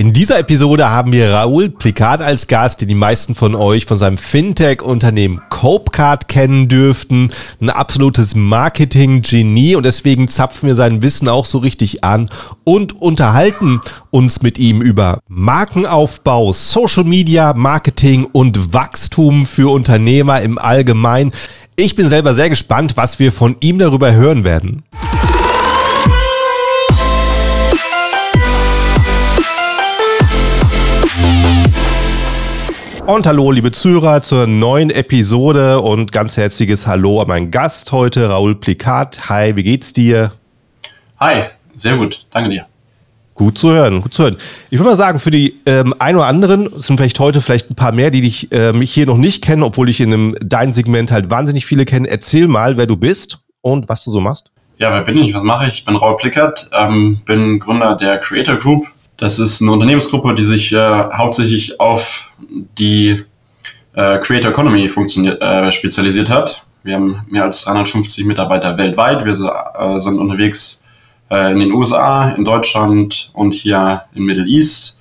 In dieser Episode haben wir Raoul Plikat als Gast, den die meisten von euch von seinem Fintech-Unternehmen Copecard kennen dürften. Ein absolutes Marketing-Genie und deswegen zapfen wir sein Wissen auch so richtig an und unterhalten uns mit ihm über Markenaufbau, Social Media, Marketing und Wachstum für Unternehmer im Allgemeinen. Ich bin selber sehr gespannt, was wir von ihm darüber hören werden. Und hallo, liebe Zuhörer, zur neuen Episode und ganz herzliches Hallo an meinen Gast heute, Raoul Plikat. Hi, wie geht's dir? Hi, sehr gut, danke dir. Gut zu hören, gut zu hören. Ich würde mal sagen, für die ähm, ein oder anderen sind vielleicht heute vielleicht ein paar mehr, die dich ähm, hier noch nicht kennen, obwohl ich in einem dein Segment halt wahnsinnig viele kenne. Erzähl mal, wer du bist und was du so machst. Ja, wer bin ich? Was mache ich? Ich bin Raul Plickert, ähm, bin Gründer der Creator Group. Das ist eine Unternehmensgruppe, die sich äh, hauptsächlich auf die äh, Creator Economy äh, spezialisiert hat. Wir haben mehr als 350 Mitarbeiter weltweit. Wir äh, sind unterwegs äh, in den USA, in Deutschland und hier in Middle East.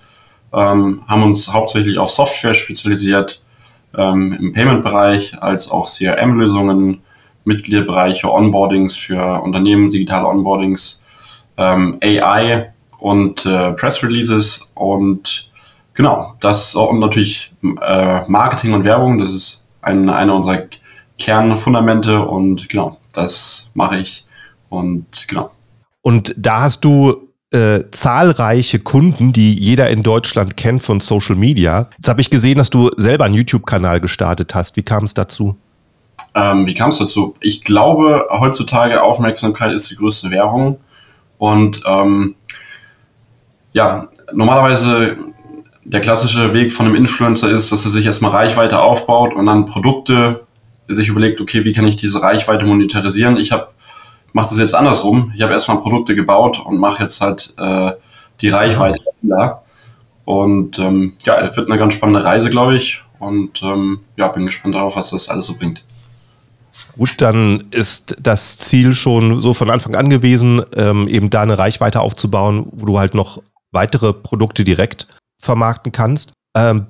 Ähm, haben uns hauptsächlich auf Software spezialisiert, ähm, im Payment-Bereich als auch CRM-Lösungen, Mitgliederbereiche, Onboardings für Unternehmen, digitale Onboardings, ähm, AI und äh, Press Releases und genau, das und natürlich äh, Marketing und Werbung, das ist ein, einer unserer Kernfundamente und genau, das mache ich und genau. Und da hast du äh, zahlreiche Kunden, die jeder in Deutschland kennt von Social Media. Jetzt habe ich gesehen, dass du selber einen YouTube-Kanal gestartet hast. Wie kam es dazu? Ähm, wie kam es dazu? Ich glaube, heutzutage Aufmerksamkeit ist die größte Währung. Und ähm, ja, normalerweise der klassische Weg von einem Influencer ist, dass er sich erstmal Reichweite aufbaut und dann Produkte sich überlegt, okay, wie kann ich diese Reichweite monetarisieren? Ich habe mache das jetzt andersrum. Ich habe erstmal Produkte gebaut und mache jetzt halt äh, die Reichweite da. Und ähm, ja, es wird eine ganz spannende Reise, glaube ich. Und ähm, ja, bin gespannt darauf, was das alles so bringt. Gut, dann ist das Ziel schon so von Anfang an gewesen, ähm, eben da eine Reichweite aufzubauen, wo du halt noch weitere Produkte direkt vermarkten kannst. Ähm,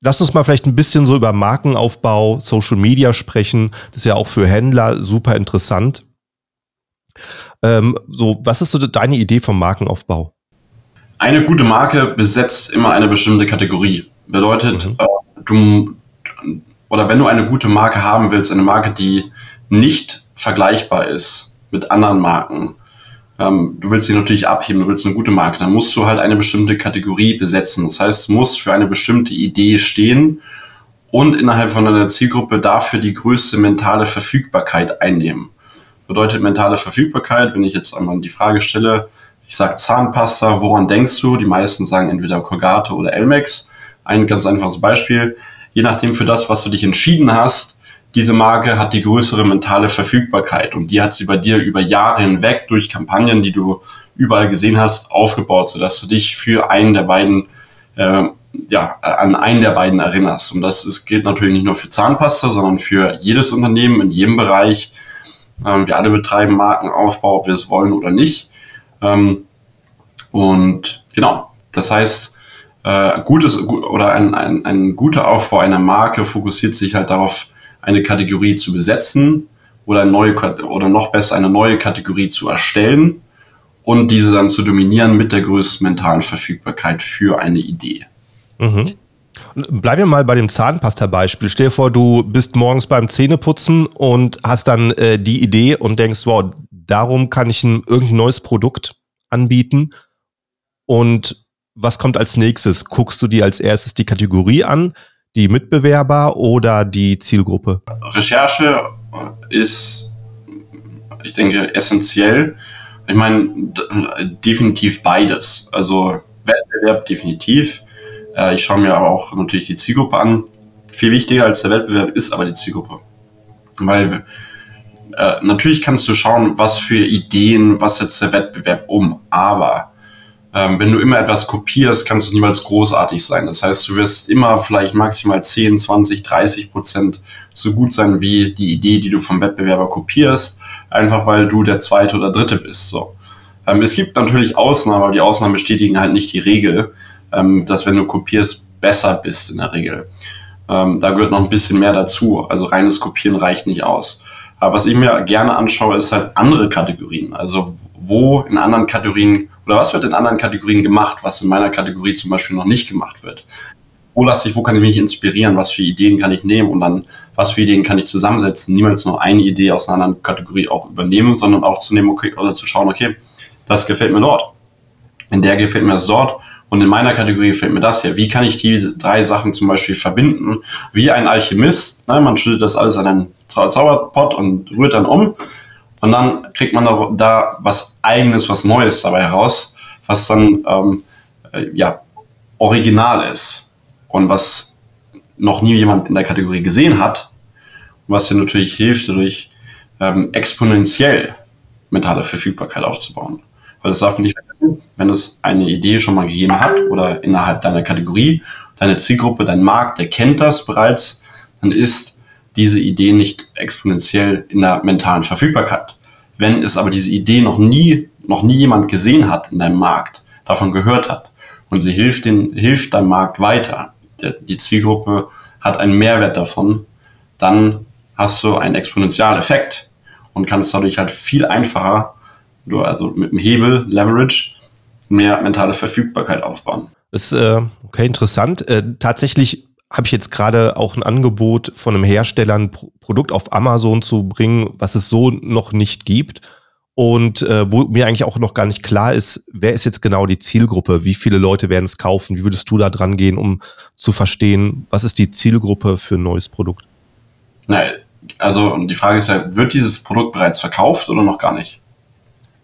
lass uns mal vielleicht ein bisschen so über Markenaufbau, Social Media sprechen. Das ist ja auch für Händler super interessant. Ähm, so, was ist so deine Idee vom Markenaufbau? Eine gute Marke besetzt immer eine bestimmte Kategorie. Bedeutet, mhm. äh, du oder wenn du eine gute Marke haben willst, eine Marke, die nicht vergleichbar ist mit anderen Marken, ähm, du willst sie natürlich abheben, du willst eine gute Marke, dann musst du halt eine bestimmte Kategorie besetzen. Das heißt, du musst für eine bestimmte Idee stehen und innerhalb von deiner Zielgruppe dafür die größte mentale Verfügbarkeit einnehmen. Bedeutet mentale Verfügbarkeit, wenn ich jetzt einmal die Frage stelle, ich sage Zahnpasta, woran denkst du? Die meisten sagen entweder Colgate oder Elmex. Ein ganz einfaches Beispiel. Je nachdem für das, was du dich entschieden hast, diese Marke hat die größere mentale Verfügbarkeit und die hat sie bei dir über Jahre hinweg durch Kampagnen, die du überall gesehen hast, aufgebaut, sodass du dich für einen der beiden, äh, ja, an einen der beiden erinnerst. Und das ist, gilt natürlich nicht nur für Zahnpasta, sondern für jedes Unternehmen in jedem Bereich. Ähm, wir alle betreiben Markenaufbau, ob wir es wollen oder nicht. Ähm, und genau, das heißt, äh, gutes oder ein, ein, ein guter Aufbau einer Marke fokussiert sich halt darauf, eine Kategorie zu besetzen oder, eine neue, oder noch besser eine neue Kategorie zu erstellen und diese dann zu dominieren mit der größten mentalen Verfügbarkeit für eine Idee. Mhm. Bleiben wir mal bei dem Zahnpasta-Beispiel. Stell dir vor, du bist morgens beim Zähneputzen und hast dann äh, die Idee und denkst, wow, darum kann ich ein irgendein neues Produkt anbieten. Und was kommt als nächstes? Guckst du dir als erstes die Kategorie an, die Mitbewerber oder die Zielgruppe? Recherche ist, ich denke, essentiell. Ich meine, definitiv beides. Also Wettbewerb definitiv. Äh, ich schaue mir aber auch natürlich die Zielgruppe an. Viel wichtiger als der Wettbewerb ist aber die Zielgruppe. Weil äh, natürlich kannst du schauen, was für Ideen, was setzt der Wettbewerb um. Aber ähm, wenn du immer etwas kopierst, kannst du niemals großartig sein. Das heißt, du wirst immer vielleicht maximal 10, 20, 30 Prozent so gut sein wie die Idee, die du vom Wettbewerber kopierst, einfach weil du der zweite oder dritte bist. So. Ähm, es gibt natürlich Ausnahmen, aber die Ausnahmen bestätigen halt nicht die Regel, ähm, dass wenn du kopierst, besser bist in der Regel. Ähm, da gehört noch ein bisschen mehr dazu. Also reines Kopieren reicht nicht aus. Aber was ich mir gerne anschaue, ist halt andere Kategorien. Also wo in anderen Kategorien oder was wird in anderen Kategorien gemacht, was in meiner Kategorie zum Beispiel noch nicht gemacht wird. Wo lasse ich, wo kann ich mich inspirieren, was für Ideen kann ich nehmen und dann was für Ideen kann ich zusammensetzen. Niemals nur eine Idee aus einer anderen Kategorie auch übernehmen, sondern auch zu nehmen, okay, oder zu schauen, okay, das gefällt mir dort. In der gefällt mir das dort und in meiner Kategorie gefällt mir das ja. Wie kann ich diese drei Sachen zum Beispiel verbinden? Wie ein Alchemist. Ne? Man schüttet das alles an einen Zauberpot und rührt dann um. Und dann kriegt man da, da was Eigenes, was Neues dabei heraus, was dann ähm, äh, ja, original ist und was noch nie jemand in der Kategorie gesehen hat. was dir natürlich hilft, dadurch ähm, exponentiell mentale Verfügbarkeit aufzubauen. Weil das darf man nicht vergessen, wenn es eine Idee schon mal gegeben hat oder innerhalb deiner Kategorie, deine Zielgruppe, dein Markt, der kennt das bereits, dann ist diese Idee nicht exponentiell in der mentalen Verfügbarkeit. Wenn es aber diese Idee noch nie, noch nie jemand gesehen hat in deinem Markt, davon gehört hat und sie hilft, den, hilft deinem Markt weiter, der, die Zielgruppe hat einen Mehrwert davon, dann hast du einen Exponentialeffekt und kannst dadurch halt viel einfacher also mit dem Hebel, Leverage, mehr mentale Verfügbarkeit aufbauen. Ist äh, okay, interessant. Äh, tatsächlich habe ich jetzt gerade auch ein Angebot von einem Hersteller, ein Pro Produkt auf Amazon zu bringen, was es so noch nicht gibt. Und äh, wo mir eigentlich auch noch gar nicht klar ist, wer ist jetzt genau die Zielgruppe? Wie viele Leute werden es kaufen? Wie würdest du da dran gehen, um zu verstehen, was ist die Zielgruppe für ein neues Produkt? Na, also die Frage ist ja, wird dieses Produkt bereits verkauft oder noch gar nicht?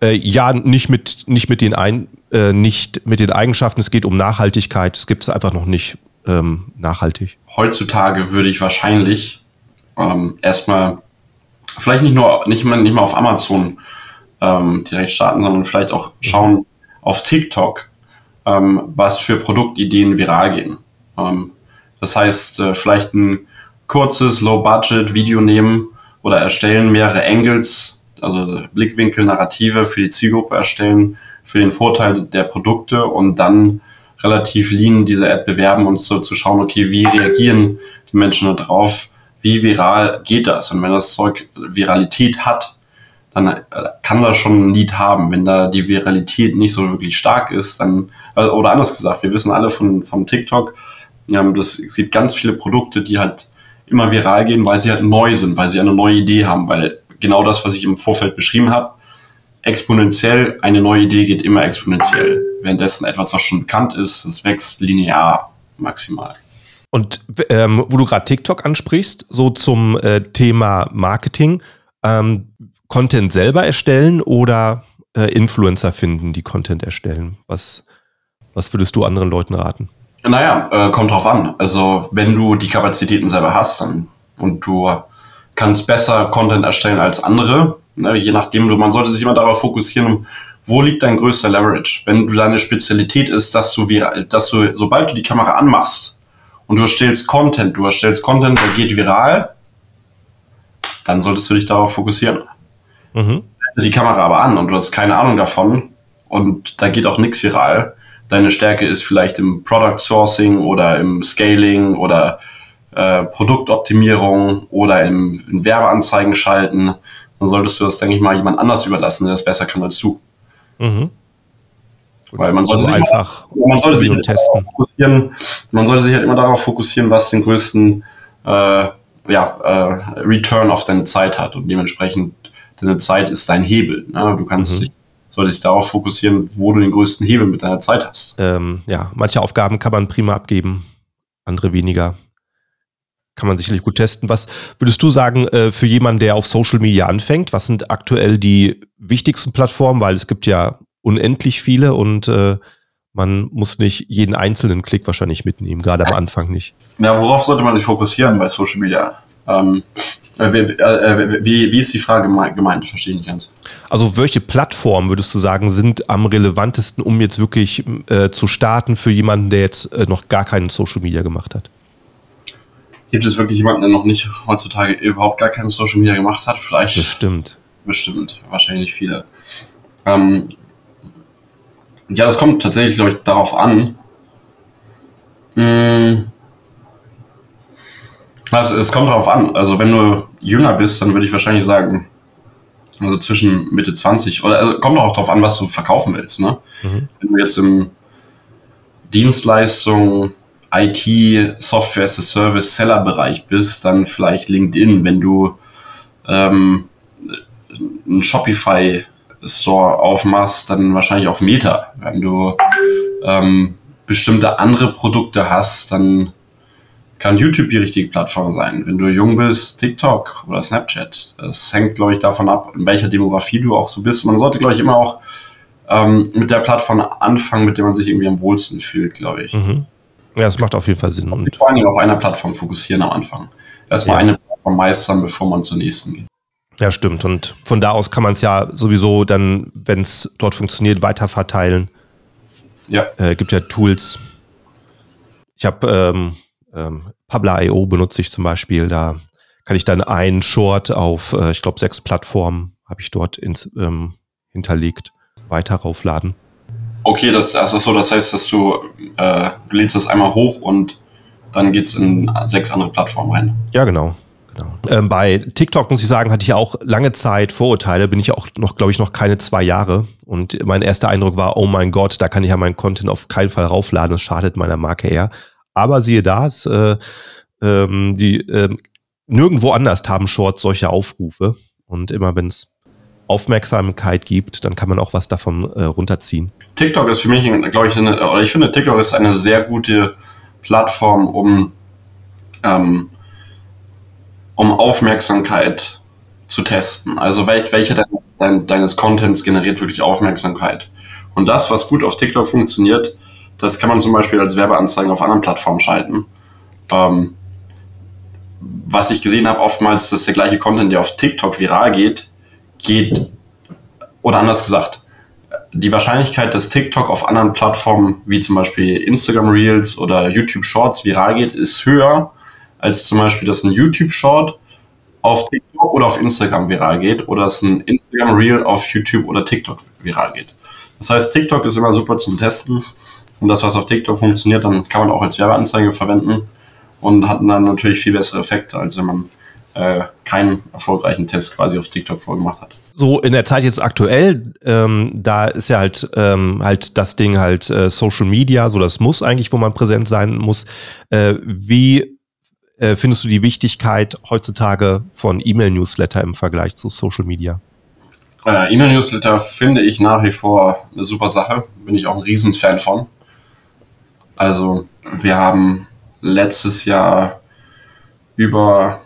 Äh, ja, nicht mit, nicht mit den ein, äh, nicht mit den Eigenschaften. Es geht um Nachhaltigkeit. Es gibt es einfach noch nicht ähm, nachhaltig. Heutzutage würde ich wahrscheinlich ähm, erstmal vielleicht nicht nur nicht mal, nicht mal auf Amazon ähm, direkt starten, sondern vielleicht auch schauen auf TikTok, ähm, was für Produktideen viral gehen. Ähm, das heißt, äh, vielleicht ein kurzes Low-Budget-Video nehmen oder erstellen mehrere Angles also Blickwinkel, Narrative für die Zielgruppe erstellen, für den Vorteil der Produkte und dann relativ lean diese Ad bewerben und so zu schauen, okay, wie reagieren die Menschen darauf, wie viral geht das? Und wenn das Zeug Viralität hat, dann äh, kann das schon ein Lied haben. Wenn da die Viralität nicht so wirklich stark ist, dann, äh, oder anders gesagt, wir wissen alle von, von TikTok, ähm, das, es gibt ganz viele Produkte, die halt immer viral gehen, weil sie halt neu sind, weil sie eine neue Idee haben, weil genau das, was ich im Vorfeld beschrieben habe. Exponentiell, eine neue Idee geht immer exponentiell. Währenddessen etwas, was schon bekannt ist, das wächst linear maximal. Und ähm, wo du gerade TikTok ansprichst, so zum äh, Thema Marketing, ähm, Content selber erstellen oder äh, Influencer finden, die Content erstellen? Was, was würdest du anderen Leuten raten? Naja, äh, kommt drauf an. Also wenn du die Kapazitäten selber hast dann, und du kannst besser Content erstellen als andere. Ne, je nachdem, du, man sollte sich immer darauf fokussieren, wo liegt dein größter Leverage? Wenn du deine Spezialität ist, dass du, viral, dass du, sobald du die Kamera anmachst und du erstellst Content, du erstellst Content, der geht viral, dann solltest du dich darauf fokussieren. Mhm. Die Kamera aber an und du hast keine Ahnung davon und da geht auch nichts viral. Deine Stärke ist vielleicht im Product Sourcing oder im Scaling oder äh, Produktoptimierung oder im, in Werbeanzeigen schalten, dann solltest du das, denke ich mal, jemand anders überlassen, der das besser kann als du. Mhm. Weil man sollte, also sich, einfach mal, man, sollte sich halt testen. Fokussieren, man sollte sich halt immer darauf fokussieren, was den größten äh, ja, äh, Return auf deine Zeit hat. Und dementsprechend, deine Zeit ist dein Hebel. Ne? Du kannst mhm. dich, solltest dich darauf fokussieren, wo du den größten Hebel mit deiner Zeit hast. Ähm, ja, manche Aufgaben kann man prima abgeben, andere weniger kann man sicherlich gut testen. Was würdest du sagen äh, für jemanden, der auf Social Media anfängt? Was sind aktuell die wichtigsten Plattformen? Weil es gibt ja unendlich viele und äh, man muss nicht jeden einzelnen Klick wahrscheinlich mitnehmen, gerade am Anfang nicht. Ja, worauf sollte man sich fokussieren bei Social Media? Ähm, äh, wie, äh, wie, wie, ist die Frage gemeint? Verstehe ich nicht ganz. Also welche Plattformen würdest du sagen sind am relevantesten, um jetzt wirklich äh, zu starten für jemanden, der jetzt äh, noch gar keinen Social Media gemacht hat? Gibt es wirklich jemanden, der noch nicht heutzutage überhaupt gar keine Social Media gemacht hat? Vielleicht. Bestimmt. Bestimmt. Wahrscheinlich nicht viele. Ähm, Ja, das kommt tatsächlich, glaube ich, darauf an. Hm. Also, es kommt darauf an. Also, wenn du jünger bist, dann würde ich wahrscheinlich sagen, also zwischen Mitte 20 oder also kommt auch darauf an, was du verkaufen willst. Ne? Mhm. Wenn du jetzt im Dienstleistung, IT, Software as a Service, Seller-Bereich bist, dann vielleicht LinkedIn. Wenn du ähm, einen Shopify Store aufmachst, dann wahrscheinlich auf Meta. Wenn du ähm, bestimmte andere Produkte hast, dann kann YouTube die richtige Plattform sein. Wenn du jung bist, TikTok oder Snapchat. Das hängt, glaube ich, davon ab, in welcher Demografie du auch so bist. Man sollte, glaube ich, immer auch ähm, mit der Plattform anfangen, mit der man sich irgendwie am wohlsten fühlt, glaube ich. Mhm. Ja, das macht auf jeden Fall Sinn. Und vor Dingen auf einer Plattform fokussieren am Anfang. Erstmal ja. eine Plattform meistern, bevor man zur nächsten geht. Ja, stimmt. Und von da aus kann man es ja sowieso dann, wenn es dort funktioniert, weiterverteilen. Ja. Äh, gibt ja Tools. Ich habe ähm, ähm, Pabla.io benutze ich zum Beispiel. Da kann ich dann einen Short auf, äh, ich glaube, sechs Plattformen habe ich dort ins, ähm, hinterlegt, weiter raufladen. Okay, das also so, das heißt, dass du, äh, du lädst das einmal hoch und dann geht es in sechs andere Plattformen rein. Ja, genau. Genau. Ähm, bei TikTok muss ich sagen, hatte ich auch lange Zeit Vorurteile, bin ich auch noch, glaube ich, noch keine zwei Jahre. Und mein erster Eindruck war, oh mein Gott, da kann ich ja meinen Content auf keinen Fall raufladen, das schadet meiner Marke eher. Aber siehe da, es, äh, ähm, die äh, nirgendwo anders haben Shorts solche Aufrufe. Und immer wenn es Aufmerksamkeit gibt, dann kann man auch was davon äh, runterziehen. TikTok ist für mich, glaube ich, eine, oder ich finde, TikTok ist eine sehr gute Plattform, um ähm, um Aufmerksamkeit zu testen. Also welch, welche de, de, deines Contents generiert wirklich Aufmerksamkeit. Und das, was gut auf TikTok funktioniert, das kann man zum Beispiel als Werbeanzeigen auf anderen Plattformen schalten. Ähm, was ich gesehen habe, oftmals, dass der gleiche Content, der auf TikTok viral geht, geht, oder anders gesagt, die Wahrscheinlichkeit, dass TikTok auf anderen Plattformen wie zum Beispiel Instagram Reels oder YouTube Shorts viral geht, ist höher, als zum Beispiel, dass ein YouTube-Short auf TikTok oder auf Instagram viral geht oder dass ein Instagram Reel auf YouTube oder TikTok viral geht. Das heißt, TikTok ist immer super zum Testen und das, was auf TikTok funktioniert, dann kann man auch als Werbeanzeige verwenden und hat dann natürlich viel bessere Effekte, als wenn man äh, keinen erfolgreichen Test quasi auf TikTok vorgemacht hat. So in der Zeit jetzt aktuell, ähm, da ist ja halt ähm, halt das Ding halt äh, Social Media, so das muss eigentlich, wo man präsent sein muss. Äh, wie äh, findest du die Wichtigkeit heutzutage von E-Mail-Newsletter im Vergleich zu Social Media? Äh, E-Mail-Newsletter finde ich nach wie vor eine super Sache. Bin ich auch ein Riesenfan von. Also, wir haben letztes Jahr über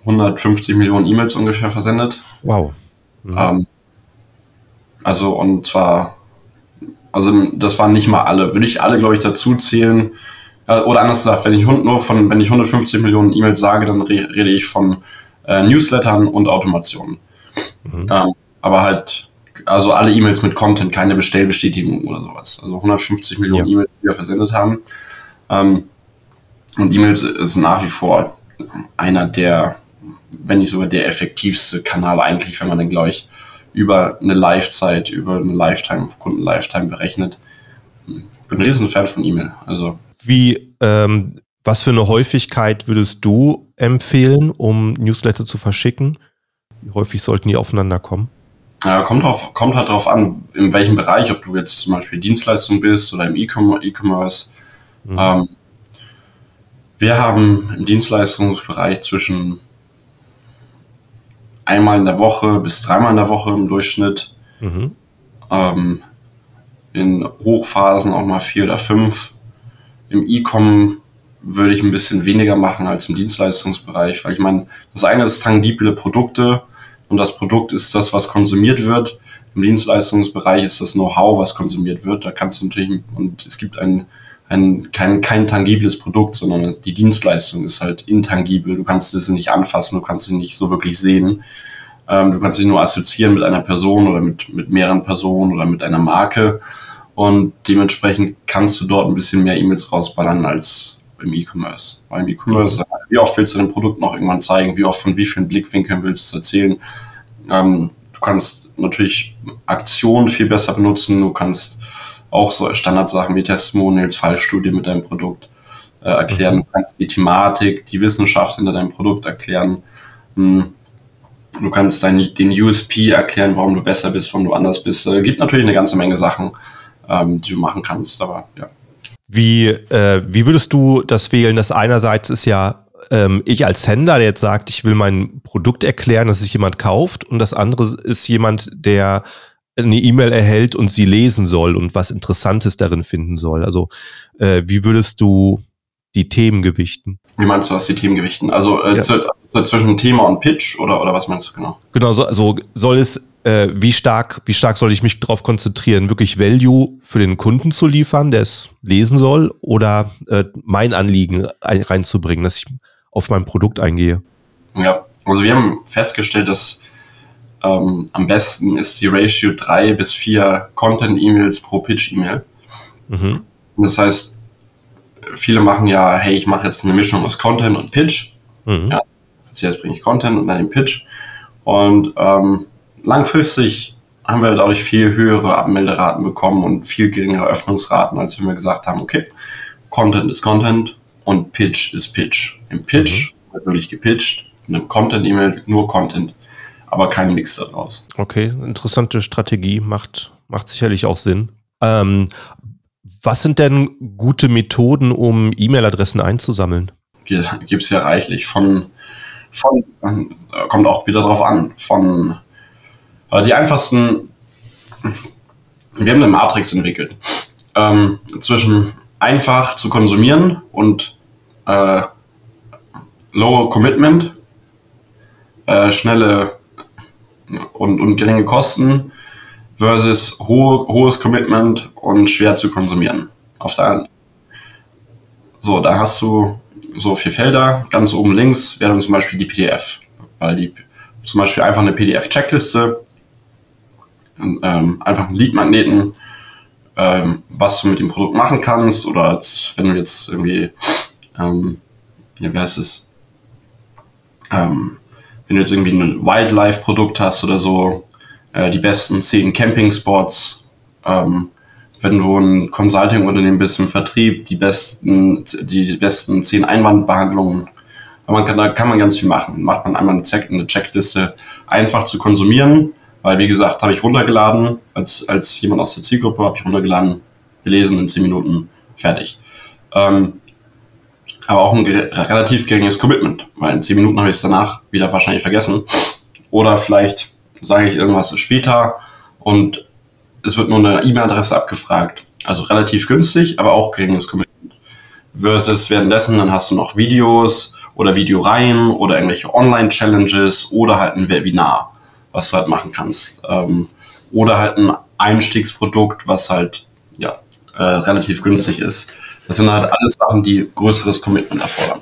150 Millionen E-Mails ungefähr versendet. Wow. Mhm. Ähm, also, und zwar, also das waren nicht mal alle, würde ich alle, glaube ich, dazu zählen, äh, oder anders gesagt, wenn ich nur von, wenn ich 150 Millionen E-Mails sage, dann re rede ich von äh, Newslettern und Automationen. Mhm. Ähm, aber halt, also alle E-Mails mit Content, keine Bestellbestätigung oder sowas. Also 150 Millionen ja. E-Mails, die wir versendet haben. Ähm, und E-Mails ist nach wie vor einer der, wenn nicht sogar der effektivste Kanal eigentlich, wenn man dann, glaube ich, über eine Live-Zeit, über eine Lifetime, Kunden-Lifetime berechnet. Bin ein riesen Fan von E-Mail. Also wie, ähm, was für eine Häufigkeit würdest du empfehlen, um Newsletter zu verschicken? Wie häufig sollten die aufeinander kommen? Ja, kommt, drauf, kommt halt darauf an, in welchem Bereich, ob du jetzt zum Beispiel Dienstleistung bist oder im E-Commerce. Mhm. Ähm, wir haben im Dienstleistungsbereich zwischen einmal in der Woche bis dreimal in der Woche im Durchschnitt. Mhm. Ähm, in Hochphasen auch mal vier oder fünf. Im E-Com würde ich ein bisschen weniger machen als im Dienstleistungsbereich, weil ich meine, das eine ist tangible Produkte und das Produkt ist das, was konsumiert wird. Im Dienstleistungsbereich ist das Know-how, was konsumiert wird. Da kannst du natürlich, und es gibt ein, ein, kein, kein tangibles Produkt, sondern die Dienstleistung ist halt intangibel. Du kannst es nicht anfassen, du kannst sie nicht so wirklich sehen. Ähm, du kannst sie nur assoziieren mit einer Person oder mit, mit mehreren Personen oder mit einer Marke. Und dementsprechend kannst du dort ein bisschen mehr E-Mails rausballern als im E-Commerce. Weil im E-Commerce, wie oft willst du dein Produkt noch irgendwann zeigen? Wie oft von wie vielen Blickwinkeln willst du es erzählen? Ähm, du kannst natürlich Aktionen viel besser benutzen. Du kannst auch so Standardsachen wie Testimonials, Fallstudie mit deinem Produkt äh, erklären. Mhm. Du kannst die Thematik, die Wissenschaft hinter deinem Produkt erklären. Hm. Du kannst dein, den USP erklären, warum du besser bist, warum du anders bist. Es äh, gibt natürlich eine ganze Menge Sachen, ähm, die du machen kannst, aber ja. Wie, äh, wie würdest du das wählen? Das einerseits ist ja ähm, ich als Händler, der jetzt sagt, ich will mein Produkt erklären, dass sich jemand kauft, und das andere ist jemand, der eine E-Mail erhält und sie lesen soll und was Interessantes darin finden soll. Also äh, wie würdest du die Themen gewichten? Wie meinst du was die Themen gewichten? Also äh, ja. zu, zu, zwischen Thema und Pitch oder, oder was meinst du genau? Genau, so, also soll es, äh, wie stark, wie stark soll ich mich darauf konzentrieren, wirklich Value für den Kunden zu liefern, der es lesen soll, oder äh, mein Anliegen ein, reinzubringen, dass ich auf mein Produkt eingehe? Ja, also wir haben festgestellt, dass ähm, am besten ist die Ratio 3 bis 4 Content-E-Mails pro Pitch-E-Mail. Mhm. Das heißt, viele machen ja, hey, ich mache jetzt eine Mischung aus Content und Pitch. Mhm. Ja, zuerst bringe ich Content und dann den Pitch. Und ähm, langfristig haben wir dadurch viel höhere Abmelderaten bekommen und viel geringere Öffnungsraten, als wenn wir gesagt haben, okay, Content ist Content und Pitch ist Pitch. Im Pitch mhm. wird wirklich gepitcht und im Content-E-Mail nur Content, aber kein Mix daraus. Okay, interessante Strategie, macht, macht sicherlich auch Sinn. Ähm, was sind denn gute Methoden, um E-Mail-Adressen einzusammeln? Gibt es ja reichlich. Von, von äh, kommt auch wieder drauf an. Von äh, die einfachsten, wir haben eine Matrix entwickelt. Ähm, zwischen einfach zu konsumieren und äh, low commitment, äh, schnelle und, und geringe Kosten versus hohe, hohes Commitment und schwer zu konsumieren. Auf der einen. So, da hast du so vier Felder. Ganz oben links wäre dann zum Beispiel die PDF. Weil die zum Beispiel einfach eine PDF-Checkliste, ähm, einfach einen Lead-Magneten, ähm, was du mit dem Produkt machen kannst. Oder als, wenn du jetzt irgendwie, ähm, ja, wie heißt es? Ähm, wenn du jetzt irgendwie ein Wildlife-Produkt hast oder so, äh, die besten zehn Camping-Spots, ähm, wenn du ein Consulting-Unternehmen bist im Vertrieb, die besten, die besten zehn Einwandbehandlungen. Man kann, da kann man ganz viel machen. Macht man einmal eine, eine Checkliste einfach zu konsumieren, weil wie gesagt, habe ich runtergeladen, als, als jemand aus der Zielgruppe habe ich runtergeladen, gelesen in zehn Minuten, fertig. Ähm, aber auch ein relativ geringes Commitment, weil in zehn Minuten habe ich es danach wieder wahrscheinlich vergessen. Oder vielleicht sage ich irgendwas später und es wird nur eine E-Mail-Adresse abgefragt. Also relativ günstig, aber auch geringes Commitment. Versus währenddessen, dann hast du noch Videos oder Videoreihen oder irgendwelche Online-Challenges oder halt ein Webinar, was du halt machen kannst. Ähm, oder halt ein Einstiegsprodukt, was halt ja, äh, relativ günstig ist. Das sind halt alles Sachen, die größeres Commitment erfordern.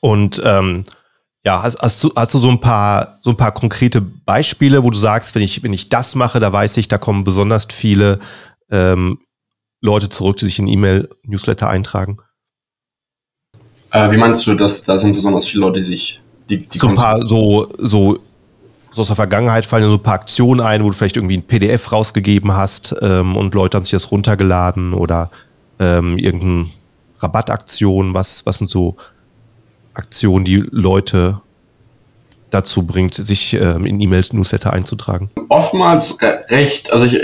Und ähm, ja, hast, hast, du, hast du so ein paar, so ein paar konkrete Beispiele, wo du sagst, wenn ich, wenn ich das mache, da weiß ich, da kommen besonders viele ähm, Leute zurück, die sich in E-Mail-Newsletter eintragen? Äh, wie meinst du, dass da sind besonders viele Leute, die sich die, die so ein paar so, so, so aus der Vergangenheit fallen so ein paar Aktionen ein, wo du vielleicht irgendwie ein PDF rausgegeben hast ähm, und Leute haben sich das runtergeladen oder ähm, irgendeine Rabattaktion, was, was sind so Aktion, die Leute dazu bringt, sich ähm, in E-Mail-Newsletter einzutragen? Oftmals recht, also ich,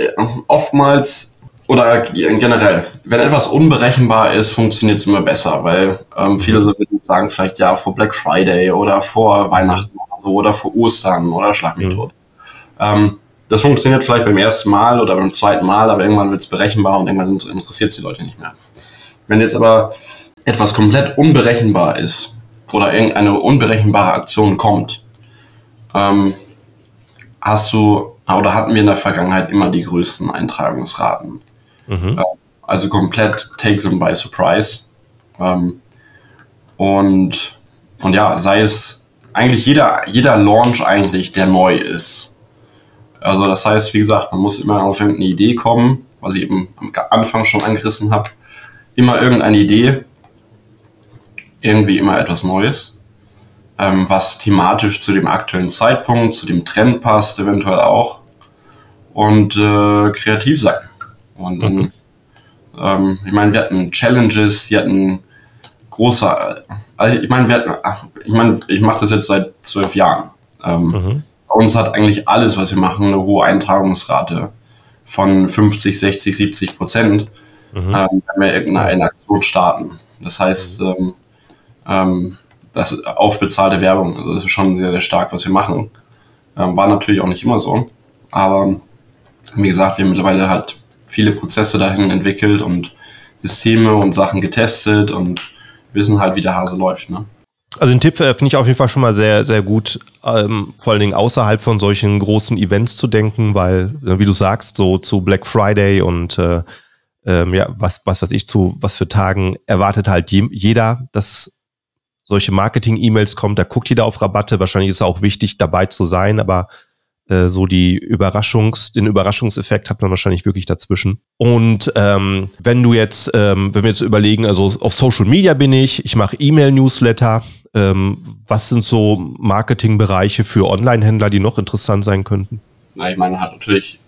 oftmals oder generell, wenn etwas unberechenbar ist, funktioniert es immer besser, weil ähm, viele so würden sagen, vielleicht ja vor Black Friday oder vor Weihnachten oder so oder vor Ostern oder Schlag mich mhm. tot. Ähm, das funktioniert vielleicht beim ersten Mal oder beim zweiten Mal, aber irgendwann wird es berechenbar und irgendwann interessiert es die Leute nicht mehr. Wenn jetzt aber etwas komplett unberechenbar ist, oder irgendeine unberechenbare Aktion kommt, ähm, hast du oder hatten wir in der Vergangenheit immer die größten Eintragungsraten. Mhm. Äh, also komplett take them by surprise. Ähm, und, und ja, sei es eigentlich jeder, jeder Launch eigentlich, der neu ist. Also das heißt, wie gesagt, man muss immer auf irgendeine Idee kommen, was ich eben am Anfang schon angerissen habe. Immer irgendeine Idee, irgendwie immer etwas Neues, ähm, was thematisch zu dem aktuellen Zeitpunkt, zu dem Trend passt, eventuell auch. Und äh, kreativ sein. Und dann, mhm. ähm, ich meine, wir hatten Challenges, die hatten große, also ich meine, wir hatten, ich meine, ich mache das jetzt seit zwölf Jahren. Ähm, mhm. Uns hat eigentlich alles, was wir machen, eine hohe Eintragungsrate von 50, 60, 70 Prozent, mhm. ähm, wenn wir irgendeine Aktion starten. Das heißt, mhm. ähm, ähm, das ist aufbezahlte Werbung, also das ist schon sehr, sehr stark, was wir machen. Ähm, war natürlich auch nicht immer so, aber wie gesagt, wir haben mittlerweile halt viele Prozesse dahin entwickelt und Systeme und Sachen getestet und wissen halt, wie der Hase läuft. Ne? Also den Tipp äh, finde ich auf jeden Fall schon mal sehr, sehr gut, ähm, vor allen Dingen außerhalb von solchen großen Events zu denken, weil, äh, wie du sagst, so zu Black Friday und äh, ähm, ja, was, was weiß ich, zu was für Tagen erwartet halt je, jeder, dass solche Marketing-E-Mails kommt, da guckt jeder auf Rabatte. Wahrscheinlich ist es auch wichtig, dabei zu sein, aber äh, so die Überraschungs, den Überraschungseffekt hat man wahrscheinlich wirklich dazwischen. Und ähm, wenn du jetzt, ähm, wenn wir jetzt überlegen, also auf Social Media bin ich, ich mache E-Mail-Newsletter, ähm, was sind so Marketingbereiche für Online-Händler, die noch interessant sein könnten? Na, ich meine, hat natürlich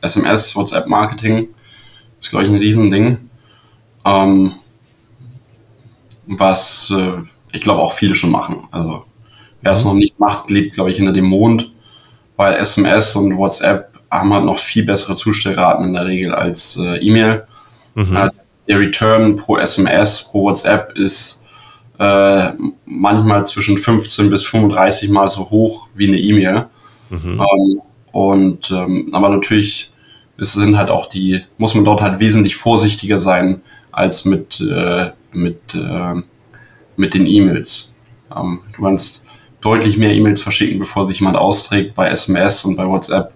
SMS, WhatsApp-Marketing, ist, glaube ich, ein Riesending. Ähm, was äh, ich glaube auch viele schon machen. Also wer es mhm. noch nicht macht, lebt, glaube ich, hinter dem Mond, weil SMS und WhatsApp haben halt noch viel bessere Zustellraten in der Regel als äh, E-Mail. Mhm. Äh, der Return pro SMS, pro WhatsApp ist äh, manchmal zwischen 15 bis 35 Mal so hoch wie eine E-Mail. Mhm. Ähm, und ähm, aber natürlich es sind halt auch die, muss man dort halt wesentlich vorsichtiger sein als mit, äh, mit, äh, mit den E-Mails. Ähm, du kannst deutlich mehr E-Mails verschicken, bevor sich jemand austrägt. Bei SMS und bei WhatsApp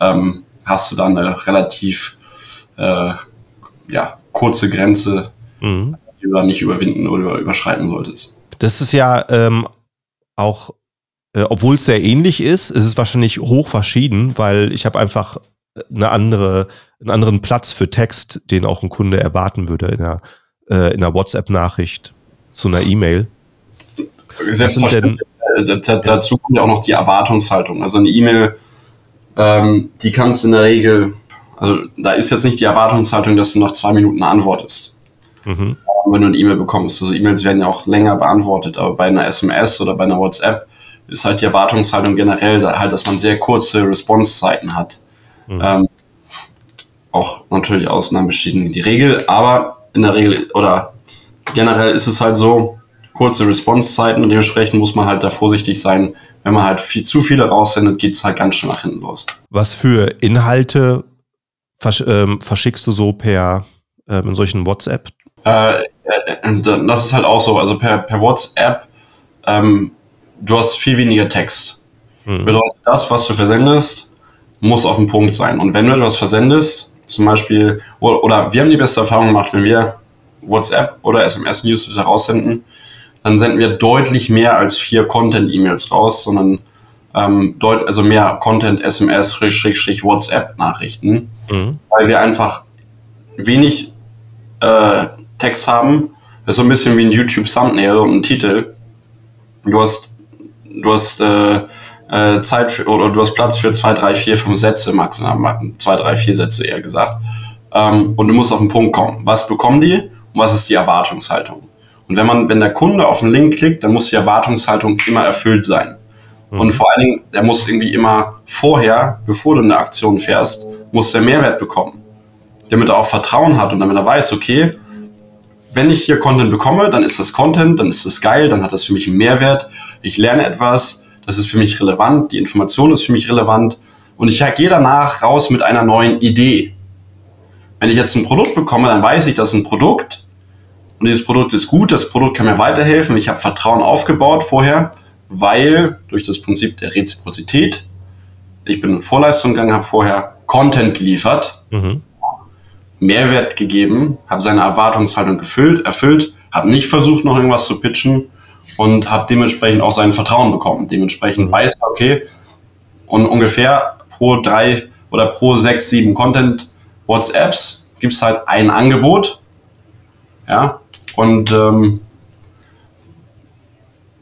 ähm, hast du dann eine relativ äh, ja, kurze Grenze, mhm. die du dann nicht überwinden oder überschreiten solltest. Das ist ja ähm, auch, äh, obwohl es sehr ähnlich ist, ist es wahrscheinlich hoch verschieden, weil ich habe einfach eine andere, einen anderen Platz für Text, den auch ein Kunde erwarten würde in einer, äh, in einer WhatsApp-Nachricht zu einer E-Mail. Selbstverständlich. Dazu kommt ja auch noch die Erwartungshaltung. Also eine E-Mail, ähm, die kannst du in der Regel, also da ist jetzt nicht die Erwartungshaltung, dass du nach zwei Minuten antwortest. Mhm. Wenn du eine E-Mail bekommst. Also E-Mails werden ja auch länger beantwortet, aber bei einer SMS oder bei einer WhatsApp ist halt die Erwartungshaltung generell halt, dass man sehr kurze Response-Zeiten hat. Mhm. Ähm, auch natürlich Ausnahmen bestätigen die Regel, aber in der Regel oder generell ist es halt so, kurze Response-Zeiten und dementsprechend muss man halt da vorsichtig sein. Wenn man halt viel, zu viele raussendet, geht es halt ganz schnell nach hinten los. Was für Inhalte versch ähm, verschickst du so per ähm, in solchen WhatsApp? Äh, äh, das ist halt auch so. Also per, per WhatsApp, ähm, du hast viel weniger Text. Mhm. Bedeutet das, was du versendest, muss auf dem Punkt sein. Und wenn du etwas versendest, zum Beispiel, oder wir haben die beste Erfahrung gemacht, wenn wir WhatsApp oder SMS-News raussenden, dann senden wir deutlich mehr als vier Content-E-Mails raus, sondern ähm, deut also mehr Content, SMS, Schrägstrich, WhatsApp-Nachrichten, mhm. weil wir einfach wenig äh, Text haben. Das ist so ein bisschen wie ein YouTube-Thumbnail und ein Titel. Du hast, du hast äh, äh, Zeit für, oder du hast Platz für zwei, drei, vier, fünf Sätze maximal, zwei, drei, vier Sätze eher gesagt. Ähm, und du musst auf den Punkt kommen. Was bekommen die und was ist die Erwartungshaltung? Und wenn man, wenn der Kunde auf den Link klickt, dann muss die Erwartungshaltung immer erfüllt sein. Mhm. Und vor allen Dingen, der muss irgendwie immer vorher, bevor du eine Aktion fährst, muss der Mehrwert bekommen. Damit er auch Vertrauen hat und damit er weiß, okay, wenn ich hier Content bekomme, dann ist das Content, dann ist das geil, dann hat das für mich einen Mehrwert. Ich lerne etwas, das ist für mich relevant, die Information ist für mich relevant und ich gehe danach raus mit einer neuen Idee. Wenn ich jetzt ein Produkt bekomme, dann weiß ich, dass ein Produkt dieses Produkt ist gut, das Produkt kann mir weiterhelfen, ich habe Vertrauen aufgebaut vorher, weil durch das Prinzip der Reziprozität, ich bin in Vorleistung gegangen, habe vorher Content geliefert, mhm. Mehrwert gegeben, habe seine Erwartungshaltung gefüllt, erfüllt, habe nicht versucht, noch irgendwas zu pitchen und habe dementsprechend auch sein Vertrauen bekommen. Dementsprechend weiß er, okay, und ungefähr pro drei oder pro sechs, sieben Content WhatsApps gibt es halt ein Angebot. Ja, und ähm,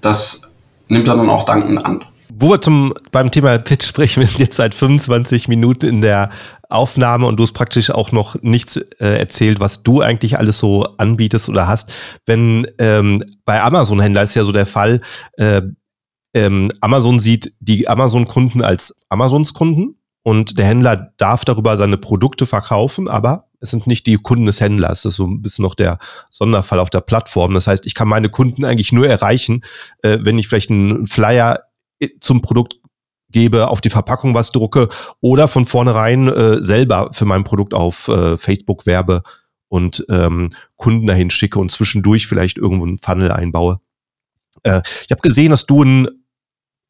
das nimmt er dann auch dankend an. wo wir zum, beim Thema Pitch sprechen, wir sind jetzt seit 25 Minuten in der Aufnahme und du hast praktisch auch noch nichts äh, erzählt, was du eigentlich alles so anbietest oder hast. Wenn ähm, bei Amazon-Händler ist ja so der Fall, äh, ähm, Amazon sieht die Amazon-Kunden als Amazons-Kunden und der Händler darf darüber seine Produkte verkaufen, aber es sind nicht die Kunden des Händlers. Das ist so ein bisschen noch der Sonderfall auf der Plattform. Das heißt, ich kann meine Kunden eigentlich nur erreichen, äh, wenn ich vielleicht einen Flyer äh, zum Produkt gebe, auf die Verpackung was drucke oder von vornherein äh, selber für mein Produkt auf äh, Facebook werbe und ähm, Kunden dahin schicke und zwischendurch vielleicht irgendwo einen Funnel einbaue. Äh, ich habe gesehen, dass du ein,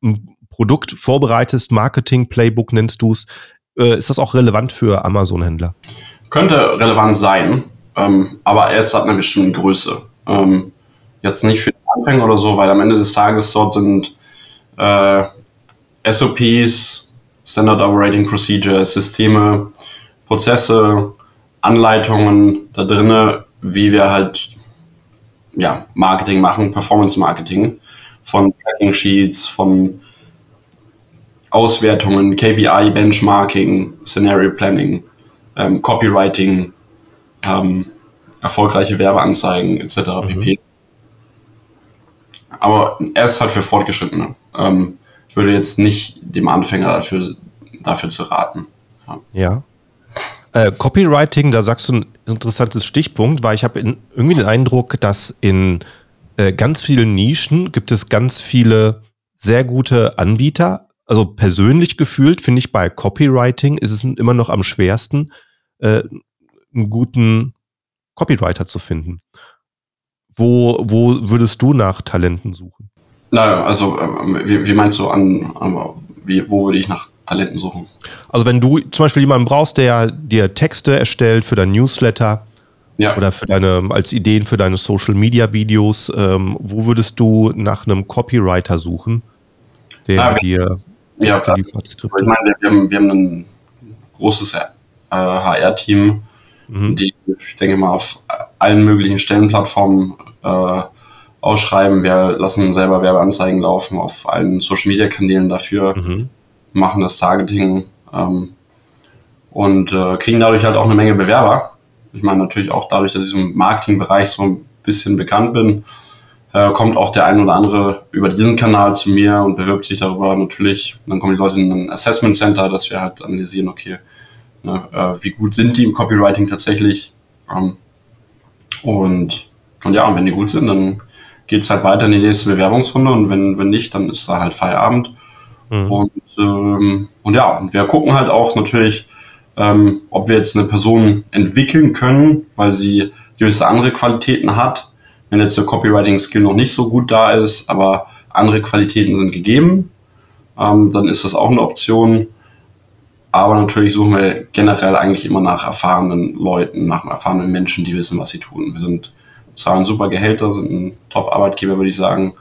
ein Produkt vorbereitest, Marketing-Playbook nennst du es. Äh, ist das auch relevant für Amazon-Händler? Könnte relevant sein, ähm, aber erst ab einer bestimmten Größe. Ähm, jetzt nicht für Anfänger oder so, weil am Ende des Tages dort sind äh, SOPs, Standard Operating Procedures, Systeme, Prozesse, Anleitungen da drinne, wie wir halt ja, Marketing machen, Performance Marketing, von Tracking Sheets, von Auswertungen, KPI, Benchmarking, Scenario Planning, ähm, Copywriting, ähm, erfolgreiche Werbeanzeigen etc. Mhm. pp. Aber er ist halt für Fortgeschrittene. Ähm, ich würde jetzt nicht dem Anfänger dafür, dafür zu raten. Ja. ja. Äh, Copywriting, da sagst du ein interessantes Stichpunkt, weil ich habe irgendwie den Eindruck, dass in äh, ganz vielen Nischen gibt es ganz viele sehr gute Anbieter. Also persönlich gefühlt finde ich bei Copywriting ist es immer noch am schwersten, äh, einen guten Copywriter zu finden. Wo, wo würdest du nach Talenten suchen? Naja, also äh, wie, wie meinst du an, wie, wo würde ich nach Talenten suchen? Also wenn du zum Beispiel jemanden brauchst, der dir Texte erstellt für dein Newsletter ja. oder für deine, als Ideen für deine Social Media Videos, ähm, wo würdest du nach einem Copywriter suchen, der ah, dir Texte ja, liefert? Ich meine, wir haben, wir haben ein großes äh, HR-Team, mhm. die, ich denke mal, auf allen möglichen Stellenplattformen äh, ausschreiben. Wir lassen selber Werbeanzeigen laufen auf allen Social Media Kanälen dafür, mhm. machen das Targeting ähm, und äh, kriegen dadurch halt auch eine Menge Bewerber. Ich meine natürlich auch dadurch, dass ich im Marketingbereich so ein bisschen bekannt bin, äh, kommt auch der ein oder andere über diesen Kanal zu mir und bewirbt sich darüber natürlich. Dann kommen die Leute in ein Assessment Center, dass wir halt analysieren, okay, ne, äh, wie gut sind die im Copywriting tatsächlich. Ähm, und, und ja, und wenn die gut sind, dann geht es halt weiter in die nächste Bewerbungsrunde und wenn, wenn nicht, dann ist da halt Feierabend. Mhm. Und, ähm, und ja, und wir gucken halt auch natürlich, ähm, ob wir jetzt eine Person entwickeln können, weil sie gewisse andere Qualitäten hat. Wenn jetzt der Copywriting-Skill noch nicht so gut da ist, aber andere Qualitäten sind gegeben, ähm, dann ist das auch eine Option. Aber natürlich suchen wir generell eigentlich immer nach erfahrenen Leuten, nach erfahrenen Menschen, die wissen, was sie tun. Wir sind zahlen super Gehälter, sind ein Top-Arbeitgeber, würde ich sagen.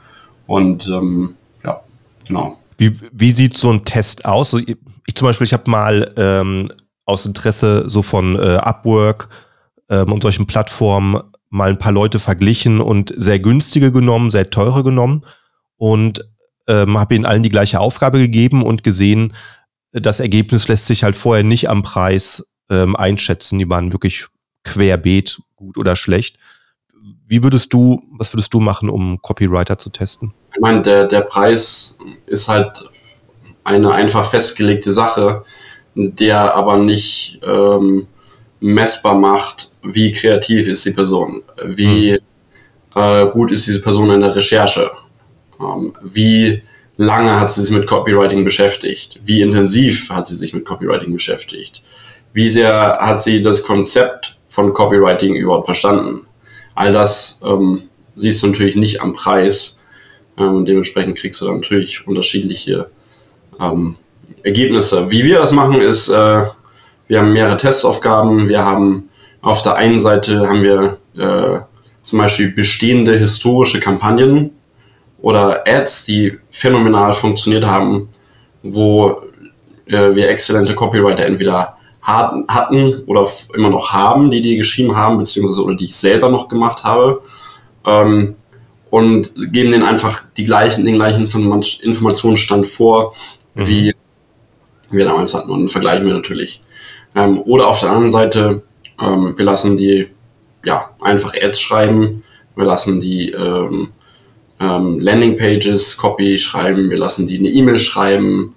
Und ähm, ja, genau. Wie, wie sieht so ein Test aus? Also ich, zum Beispiel, ich habe mal ähm, aus Interesse so von äh, Upwork ähm, und solchen Plattformen mal ein paar Leute verglichen und sehr günstige genommen, sehr teure genommen und ähm, habe ihnen allen die gleiche Aufgabe gegeben und gesehen, das Ergebnis lässt sich halt vorher nicht am Preis ähm, einschätzen. Die waren wirklich querbeet, gut oder schlecht. Wie würdest du, was würdest du machen, um Copywriter zu testen? Ich meine, der, der Preis ist halt eine einfach festgelegte Sache, der aber nicht ähm, messbar macht, wie kreativ ist die Person, wie hm. äh, gut ist diese Person in der Recherche, ähm, wie lange hat sie sich mit Copywriting beschäftigt, wie intensiv hat sie sich mit Copywriting beschäftigt, wie sehr hat sie das Konzept von Copywriting überhaupt verstanden. All das ähm, siehst du natürlich nicht am Preis. Ähm, dementsprechend kriegst du dann natürlich unterschiedliche ähm, Ergebnisse. Wie wir das machen, ist, äh, wir haben mehrere Testaufgaben. Wir haben auf der einen Seite haben wir äh, zum Beispiel bestehende historische Kampagnen oder Ads, die phänomenal funktioniert haben, wo äh, wir exzellente Copywriter entweder hatten oder immer noch haben, die die geschrieben haben, beziehungsweise oder die ich selber noch gemacht habe. Ähm, und geben denen einfach die gleichen, den gleichen Informationsstand vor, mhm. wie wir damals hatten und vergleichen wir natürlich. Ähm, oder auf der anderen Seite, ähm, wir lassen die ja, einfach Ads schreiben, wir lassen die ähm, ähm, Landingpages, Copy schreiben, wir lassen die eine E-Mail schreiben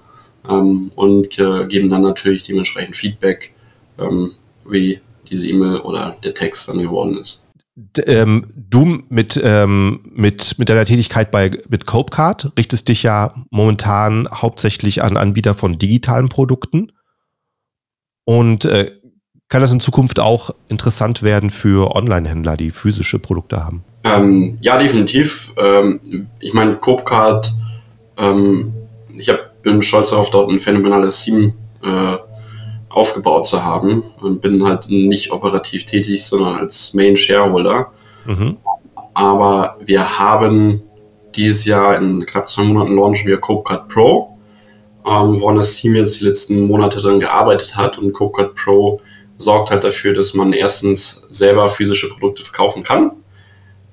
ähm, und äh, geben dann natürlich dementsprechend Feedback, ähm, wie diese E-Mail oder der Text dann geworden ist. D ähm, du mit, ähm, mit, mit deiner Tätigkeit bei mit Copecard richtest dich ja momentan hauptsächlich an Anbieter von digitalen Produkten. Und äh, kann das in Zukunft auch interessant werden für Online-Händler, die physische Produkte haben? Ähm, ja, definitiv. Ähm, ich meine, Copecard, ähm, ich hab, bin stolz darauf, dort ein phänomenales Team äh, aufgebaut zu haben und bin halt nicht operativ tätig, sondern als Main Shareholder. Mhm. Aber wir haben dieses Jahr in knapp zwei Monaten launchen wir Copecard Pro, ähm, woran das Team jetzt die letzten Monate dran gearbeitet hat und Copecard Pro sorgt halt dafür, dass man erstens selber physische Produkte verkaufen kann,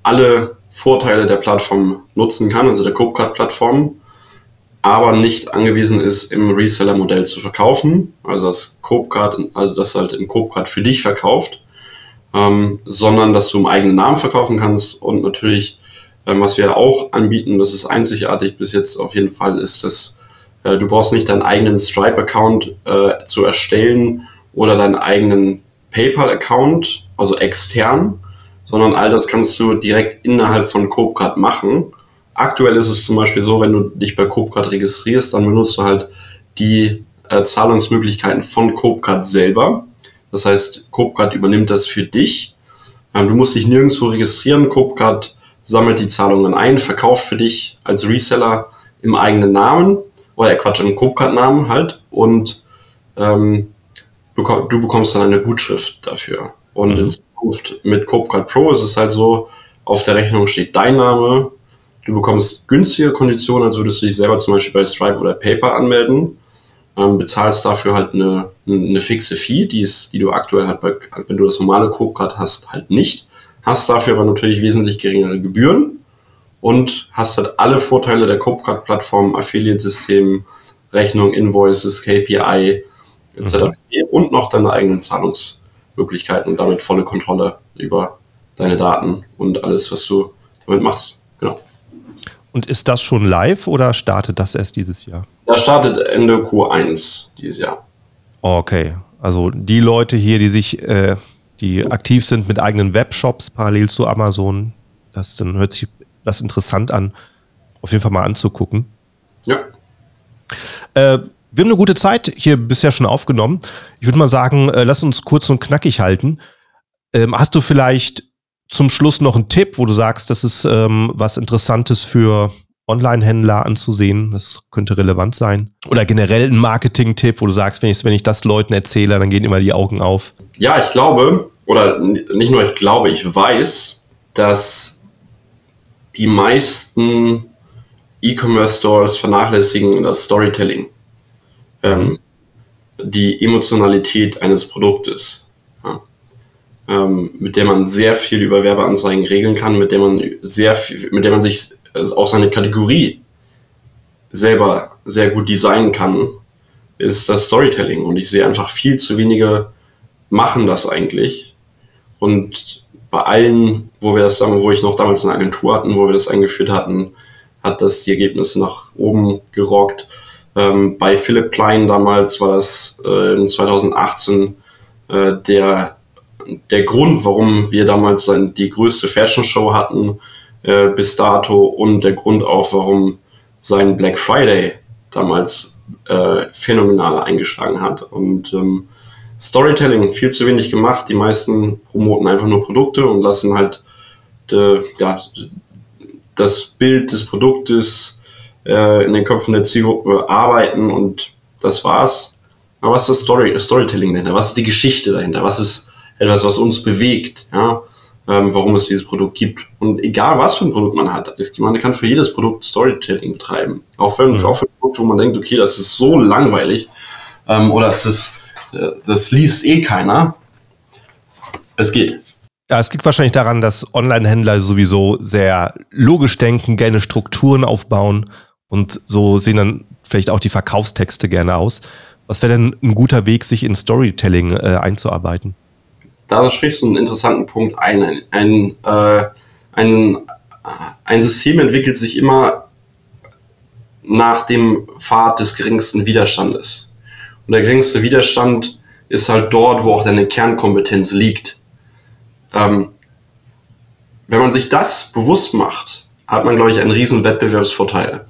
alle Vorteile der Plattform nutzen kann, also der Copecard-Plattform, aber nicht angewiesen ist, im Reseller-Modell zu verkaufen, also das Copecard, also das halt im Copecard für dich verkauft, ähm, sondern dass du im eigenen Namen verkaufen kannst und natürlich, ähm, was wir auch anbieten, das ist einzigartig bis jetzt auf jeden Fall, ist, dass äh, du brauchst nicht deinen eigenen Stripe-Account äh, zu erstellen oder deinen eigenen PayPal-Account, also extern, sondern all das kannst du direkt innerhalb von Copecard machen Aktuell ist es zum Beispiel so, wenn du dich bei Copecard registrierst, dann benutzt du halt die äh, Zahlungsmöglichkeiten von Copecard selber. Das heißt, Copecard übernimmt das für dich. Ähm, du musst dich nirgendwo registrieren. Copecard sammelt die Zahlungen ein, verkauft für dich als Reseller im eigenen Namen oder äh, Quatsch, im Copecard-Namen halt und ähm, du bekommst dann eine Gutschrift dafür. Und mhm. Zukunft mit Copecard Pro ist es halt so, auf der Rechnung steht dein Name, Du bekommst günstige Konditionen, als würdest du dich selber zum Beispiel bei Stripe oder Paper anmelden. Ähm, bezahlst dafür halt eine, eine fixe Fee, die, ist, die du aktuell halt, bei, wenn du das normale Copecard hast, halt nicht. Hast dafür aber natürlich wesentlich geringere Gebühren und hast halt alle Vorteile der Copecard-Plattform, Affiliate-System, Rechnung, Invoices, KPI etc. Mhm. und noch deine eigenen Zahlungsmöglichkeiten und damit volle Kontrolle über deine Daten und alles, was du damit machst. Genau. Und ist das schon live oder startet das erst dieses Jahr? Das startet Ende Q1 dieses Jahr. Okay, also die Leute hier, die sich, äh, die aktiv sind mit eigenen Webshops parallel zu Amazon, das dann hört sich das interessant an, auf jeden Fall mal anzugucken. Ja. Äh, wir haben eine gute Zeit hier bisher schon aufgenommen. Ich würde mal sagen, äh, lass uns kurz und knackig halten. Ähm, hast du vielleicht zum Schluss noch ein Tipp, wo du sagst, das ist ähm, was Interessantes für Online-Händler anzusehen. Das könnte relevant sein. Oder generell ein Marketing-Tipp, wo du sagst, wenn ich, wenn ich das Leuten erzähle, dann gehen immer die Augen auf. Ja, ich glaube, oder nicht nur ich glaube, ich weiß, dass die meisten E-Commerce-Stores vernachlässigen das Storytelling. Ähm, die Emotionalität eines Produktes ähm, mit der man sehr viel über Werbeanzeigen regeln kann, mit der man sehr viel, mit der man sich also auch seine Kategorie selber sehr gut designen kann, ist das Storytelling. Und ich sehe einfach viel zu wenige machen das eigentlich. Und bei allen, wo wir das sagen, wo ich noch damals eine Agentur hatten, wo wir das eingeführt hatten, hat das die Ergebnisse nach oben gerockt. Ähm, bei Philipp Plein damals war das äh, in 2018 äh, der der Grund, warum wir damals die größte Fashion Show hatten äh, bis dato und der Grund auch, warum sein Black Friday damals äh, phänomenal eingeschlagen hat. Und ähm, Storytelling viel zu wenig gemacht. Die meisten promoten einfach nur Produkte und lassen halt de, ja, das Bild des Produktes äh, in den Köpfen der Zielgruppe arbeiten und das war's. Aber was ist das Story, Storytelling dahinter? Was ist die Geschichte dahinter? Was ist etwas, was uns bewegt, ja, ähm, warum es dieses Produkt gibt. Und egal, was für ein Produkt man hat, ich meine, man kann für jedes Produkt Storytelling betreiben. Auch wenn, mhm. auch für ein Produkt, wo man denkt, okay, das ist so langweilig, ähm, oder das ist, äh, das liest eh keiner. Es geht. Ja, es liegt wahrscheinlich daran, dass Online-Händler sowieso sehr logisch denken, gerne Strukturen aufbauen und so sehen dann vielleicht auch die Verkaufstexte gerne aus. Was wäre denn ein guter Weg, sich in Storytelling äh, einzuarbeiten? Da sprichst du einen interessanten Punkt ein. Ein, ein, äh, ein, ein System entwickelt sich immer nach dem Pfad des geringsten Widerstandes. Und der geringste Widerstand ist halt dort, wo auch deine Kernkompetenz liegt. Ähm, wenn man sich das bewusst macht, hat man, glaube ich, einen riesen Wettbewerbsvorteil.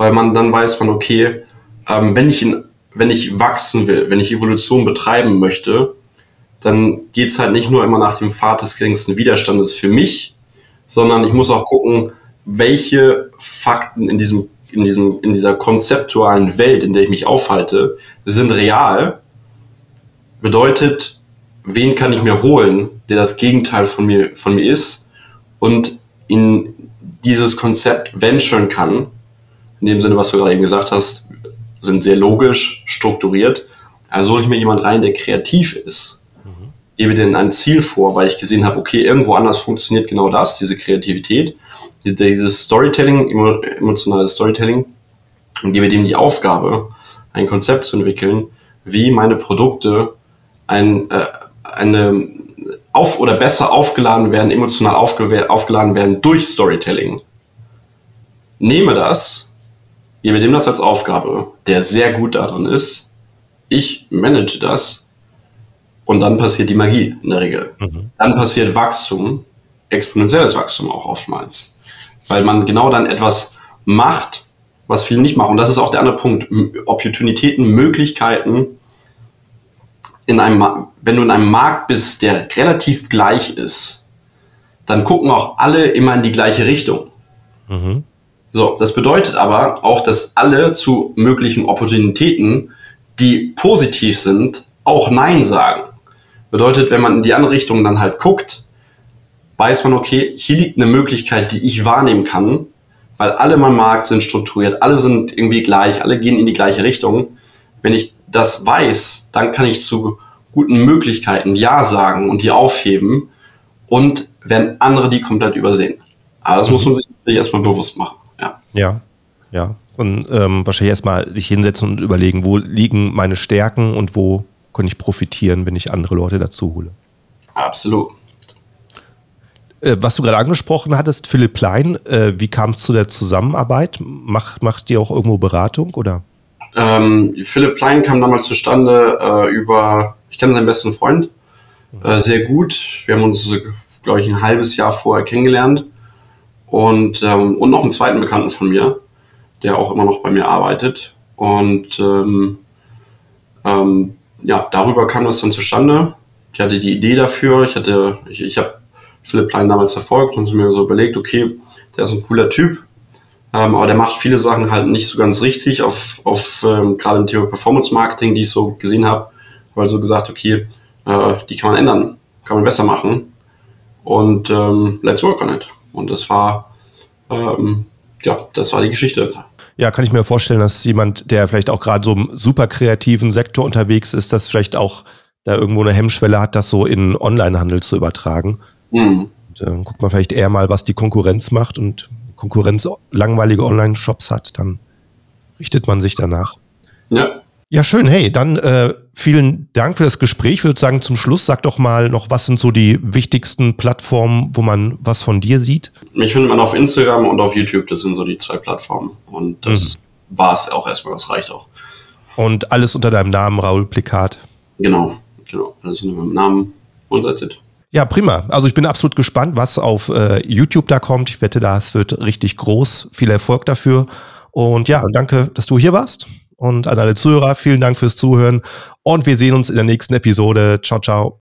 Weil man dann weiß man, okay, ähm, wenn, ich in, wenn ich wachsen will, wenn ich Evolution betreiben möchte, dann geht's halt nicht nur immer nach dem Pfad des geringsten Widerstandes für mich, sondern ich muss auch gucken, welche Fakten in diesem, in diesem, in dieser konzeptualen Welt, in der ich mich aufhalte, sind real. Bedeutet, wen kann ich mir holen, der das Gegenteil von mir, von mir ist und in dieses Konzept venturen kann. In dem Sinne, was du gerade eben gesagt hast, sind sehr logisch, strukturiert. Also hole ich mir jemand rein, der kreativ ist, mhm. gebe denen ein Ziel vor, weil ich gesehen habe, okay, irgendwo anders funktioniert genau das, diese Kreativität, dieses Storytelling, emotionales Storytelling und gebe dem die Aufgabe, ein Konzept zu entwickeln, wie meine Produkte ein, äh, eine auf oder besser aufgeladen werden, emotional aufgeladen werden durch Storytelling. Nehme das, gebe dem das als Aufgabe, der sehr gut darin ist. Ich manage das und dann passiert die Magie in der Regel. Mhm. Dann passiert Wachstum, exponentielles Wachstum auch oftmals, weil man genau dann etwas macht, was viele nicht machen. Und das ist auch der andere Punkt. Opportunitäten, Möglichkeiten, in einem, wenn du in einem Markt bist, der relativ gleich ist, dann gucken auch alle immer in die gleiche Richtung. Mhm. So, das bedeutet aber auch, dass alle zu möglichen Opportunitäten, die positiv sind, auch Nein sagen. Bedeutet, wenn man in die andere Richtung dann halt guckt, weiß man, okay, hier liegt eine Möglichkeit, die ich wahrnehmen kann, weil alle in meinem Markt sind strukturiert, alle sind irgendwie gleich, alle gehen in die gleiche Richtung. Wenn ich das weiß, dann kann ich zu guten Möglichkeiten Ja sagen und die aufheben und werden andere die komplett übersehen. Aber das mhm. muss man sich natürlich erstmal bewusst machen. Ja. Ja. Und ähm, wahrscheinlich erstmal sich hinsetzen und überlegen, wo liegen meine Stärken und wo kann ich profitieren, wenn ich andere Leute dazu hole. Absolut. Äh, was du gerade angesprochen hattest, Philipp Klein, äh, wie kam es zu der Zusammenarbeit? Macht, macht ihr auch irgendwo Beratung oder? Ähm, Philipp Klein kam damals zustande äh, über, ich kenne seinen besten Freund äh, sehr gut. Wir haben uns, glaube ich, ein halbes Jahr vorher kennengelernt. Und, ähm, und noch einen zweiten Bekannten von mir, der auch immer noch bei mir arbeitet. Und ähm, ähm, ja, darüber kam das dann zustande. Ich hatte die Idee dafür. Ich hatte, ich, ich habe Philipp Klein damals verfolgt und mir so überlegt, okay, der ist ein cooler Typ, ähm, aber der macht viele Sachen halt nicht so ganz richtig auf, auf ähm, gerade im Thema Performance Marketing, die ich so gesehen habe, weil so gesagt, okay, äh, die kann man ändern, kann man besser machen und ähm, let's work on it. Und das war, ähm, ja, das war die Geschichte. Ja, kann ich mir vorstellen, dass jemand, der vielleicht auch gerade so im super kreativen Sektor unterwegs ist, das vielleicht auch da irgendwo eine Hemmschwelle hat, das so in Onlinehandel zu übertragen. Mhm. Und, äh, guckt man vielleicht eher mal, was die Konkurrenz macht und Konkurrenz langweilige Online-Shops hat, dann richtet man sich danach. Ja. Ja, schön. Hey, dann äh, vielen Dank für das Gespräch. Ich würde sagen, zum Schluss sag doch mal noch, was sind so die wichtigsten Plattformen, wo man was von dir sieht? Mich findet man auf Instagram und auf YouTube. Das sind so die zwei Plattformen. Und das mhm. war es auch erstmal. Das reicht auch. Und alles unter deinem Namen, Raul Plikat. Genau, genau. Alles unter meinem Namen und that's it. Ja, prima. Also ich bin absolut gespannt, was auf äh, YouTube da kommt. Ich wette, das wird richtig groß. Viel Erfolg dafür. Und ja, danke, dass du hier warst. Und an alle Zuhörer, vielen Dank fürs Zuhören. Und wir sehen uns in der nächsten Episode. Ciao, ciao.